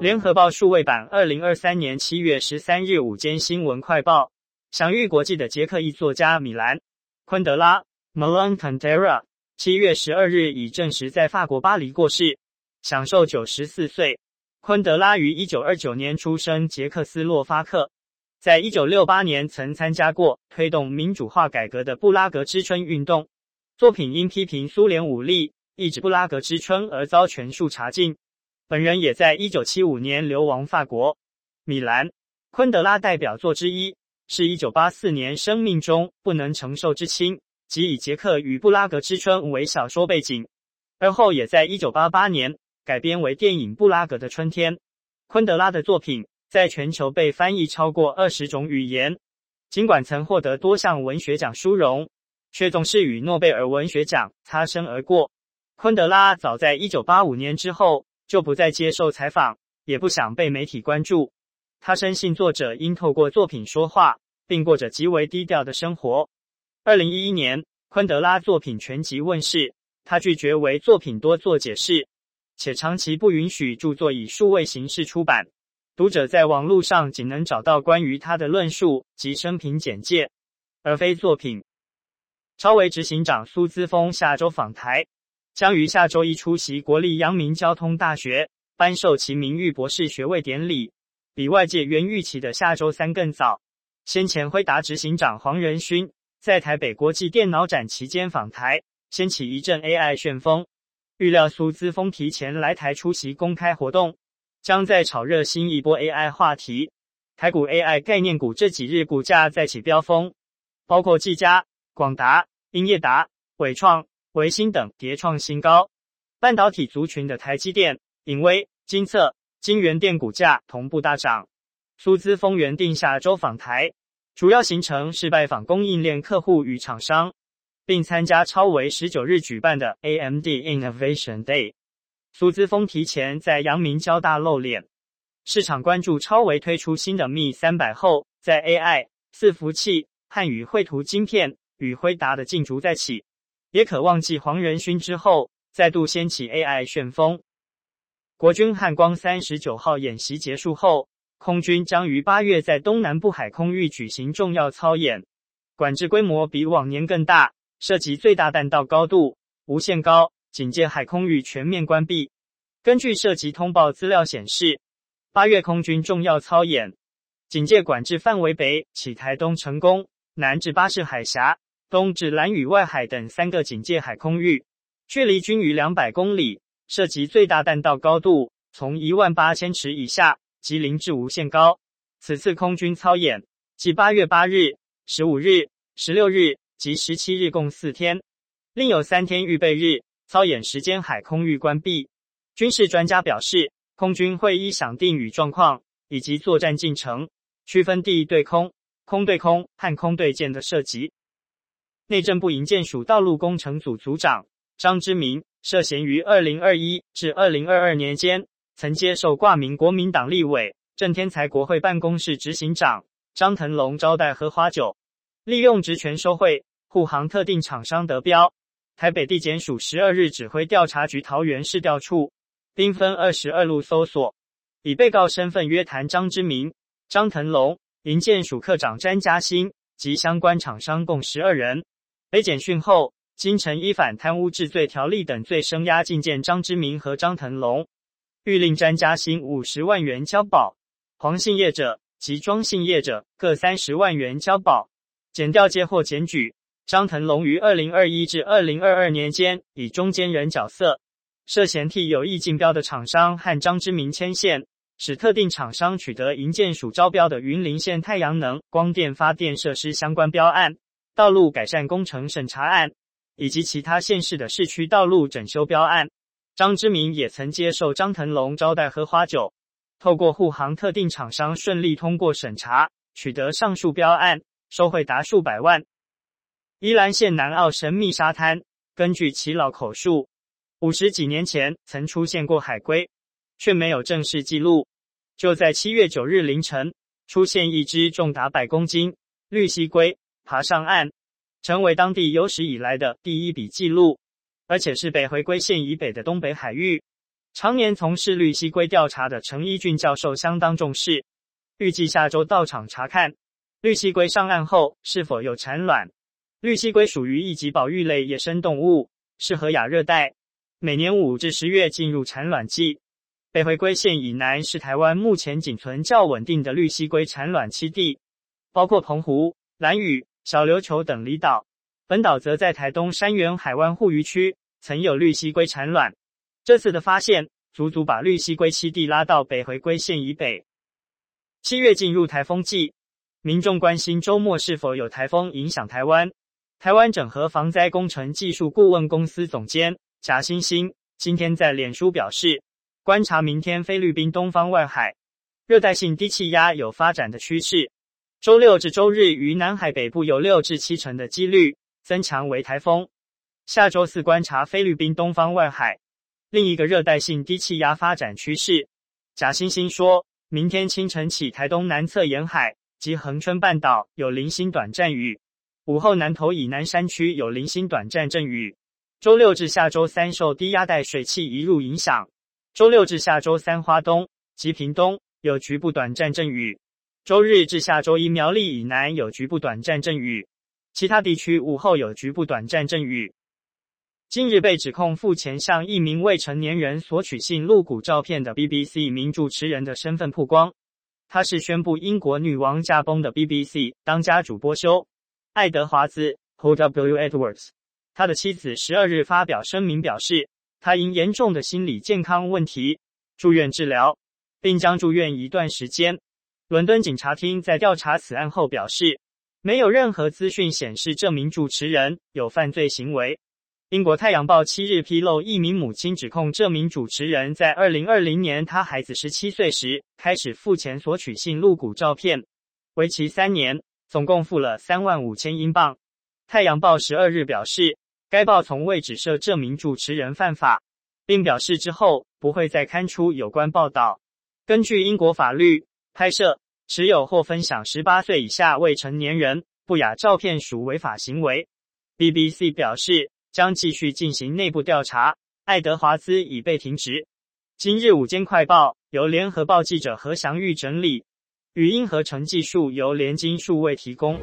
联合报数位版二零二三年七月十三日午间新闻快报：享誉国际的捷克裔作家米兰·昆德拉 （Milan Kundera） 七月十二日已证实在法国巴黎过世，享寿九十四岁。昆德拉于一九二九年出生捷克斯洛伐克，在一九六八年曾参加过推动民主化改革的布拉格之春运动，作品因批评苏联武力抑制布拉格之春而遭全数查禁。本人也在一九七五年流亡法国。米兰·昆德拉代表作之一是一九八四年《生命中不能承受之轻》，即以捷克与布拉格之春为小说背景，而后也在一九八八年改编为电影《布拉格的春天》。昆德拉的作品在全球被翻译超过二十种语言，尽管曾获得多项文学奖殊荣，却总是与诺贝尔文学奖擦身而过。昆德拉早在一九八五年之后，就不再接受采访，也不想被媒体关注。他深信作者应透过作品说话，并过着极为低调的生活。二零一一年，昆德拉作品全集问世，他拒绝为作品多做解释，且长期不允许著作以数位形式出版。读者在网络上仅能找到关于他的论述及生平简介，而非作品。超维执行长苏姿丰下周访台。将于下周一出席国立阳明交通大学颁授其名誉博士学位典礼，比外界原预期的下周三更早。先前辉达执行长黄仁勋在台北国际电脑展期间访台，掀起一阵 AI 旋风。预料苏姿丰提前来台出席公开活动，将在炒热新一波 AI 话题。台股 AI 概念股这几日股价再起飙风，包括技嘉、广达、英业达、伟创。维星等迭创新高，半导体族群的台积电、影威、精测、京元电股价同步大涨。苏姿丰原定下周访台，主要行程是拜访供应链客户与厂商，并参加超微十九日举办的 AMD Innovation Day。苏姿丰提前在阳明交大露脸，市场关注超微推出新的 Me 三百后，在 AI、伺服器汉语绘图晶片与辉达的竞逐再起。也可忘记黄仁勋之后，再度掀起 AI 旋风。国军汉光三十九号演习结束后，空军将于八月在东南部海空域举行重要操演，管制规模比往年更大，涉及最大弹道高度、无限高、警戒海空域全面关闭。根据涉及通报资料显示，八月空军重要操演，警戒管制范围北起台东成功，南至巴士海峡。东至兰屿外海等三个警戒海空域，距离均逾两百公里，涉及最大弹道高度从一万八千尺以下及零至无限高。此次空军操演，即八月八日、十五日、十六日及十七日共四天，另有三天预备日。操演时间海空域关闭。军事专家表示，空军会依响定与状况以及作战进程，区分地对空、空对空和空对舰的射击。内政部营建署道路工程组组长张之明涉嫌于二零二一至二零二二年间，曾接受挂名国民党立委郑天才国会办公室执行长张腾龙招待喝花酒，利用职权收贿，护航特定厂商得标。台北地检署十二日指挥调查局桃园市调处，兵分二十二路搜索，以被告身份约谈张之明、张腾龙、营建署课长詹嘉欣及相关厂商共十二人。被检讯后，经曾依反贪污治罪条例等罪声押禁见张之明和张腾龙，欲令詹嘉兴五十万元交保，黄姓业者及庄姓业者各三十万元交保。检调接获检举，张腾龙于二零二一至二零二二年间，以中间人角色，涉嫌替有意竞标的厂商和张之明牵线，使特定厂商取得营建署招标的云林县太阳能光电发电设施相关标案。道路改善工程审查案，以及其他县市的市区道路整修标案，张之明也曾接受张腾龙招待喝花酒，透过护航特定厂商顺利通过审查，取得上述标案，收贿达数百万。宜兰县南澳神秘沙滩，根据耆老口述，五十几年前曾出现过海龟，却没有正式记录。就在七月九日凌晨，出现一只重达百公斤绿蠵龟。爬上岸，成为当地有史以来的第一笔记录，而且是北回归线以北的东北海域。常年从事绿蠵龟调查的陈一俊教授相当重视，预计下周到场查看绿蠵龟上岸后是否有产卵。绿蠵龟属于一级保育类野生动物，适合亚热带，每年五至十月进入产卵季。北回归线以南是台湾目前仅存较稳定的绿蠵龟产卵栖地，包括澎湖、兰屿、小琉球等离岛。本岛则在台东山原海湾护渔区曾有绿蠵龟产卵。这次的发现，足足把绿蠵龟栖地拉到北回归线以北。七月进入台风季，民众关心周末是否有台风影响台湾。台湾整合防灾工程技术顾问公司总监贾欣欣今天在脸书表示，观察明天菲律宾东方外海热带性低气压有发展的趋势，周六至周日于南海北部有六至七成的几率增强为台风。下周四观察菲律宾东方外海另一个热带性低气压发展趋势。贾欣欣说，明天清晨起台东南侧沿海及恒春半岛有零星短暂雨。午后南投以南山区有零星短暂阵雨。周六至下周三受低压带水汽移入影响，周六至下周三花东及屏东有局部短暂阵雨。周日至下周一苗栗以南有局部短暂阵雨，其他地区午后有局部短暂阵雨。近日被指控付钱向一名未成年人索取性露骨照片的 BBC 名主持人的身份曝光，他是宣布英国女王驾崩的 BBC 当家主播休。爱德华兹 （H.W. Edwards） 他的妻子十二日发表声明表示，他因严重的心理健康问题住院治疗，并将住院一段时间。伦敦警察厅在调查此案后表示，没有任何资讯显示这名主持人有犯罪行为。英国《太阳报》七日披露，一名母亲指控这名主持人在二零二零年他孩子十七岁时开始付钱索取性露骨照片，为期三年。总共付了三万五千英镑。太阳报十二日表示，该报从未指涉这名主持人犯法，并表示之后不会再刊出有关报道。根据英国法律，拍摄、持有或分享十八岁以下未成年人不雅照片属违法行为。BBC 表示将继续进行内部调查。爱德华兹已被停职。今日午间快报由联合报记者何祥玉整理。语音合成技术由联金数位提供。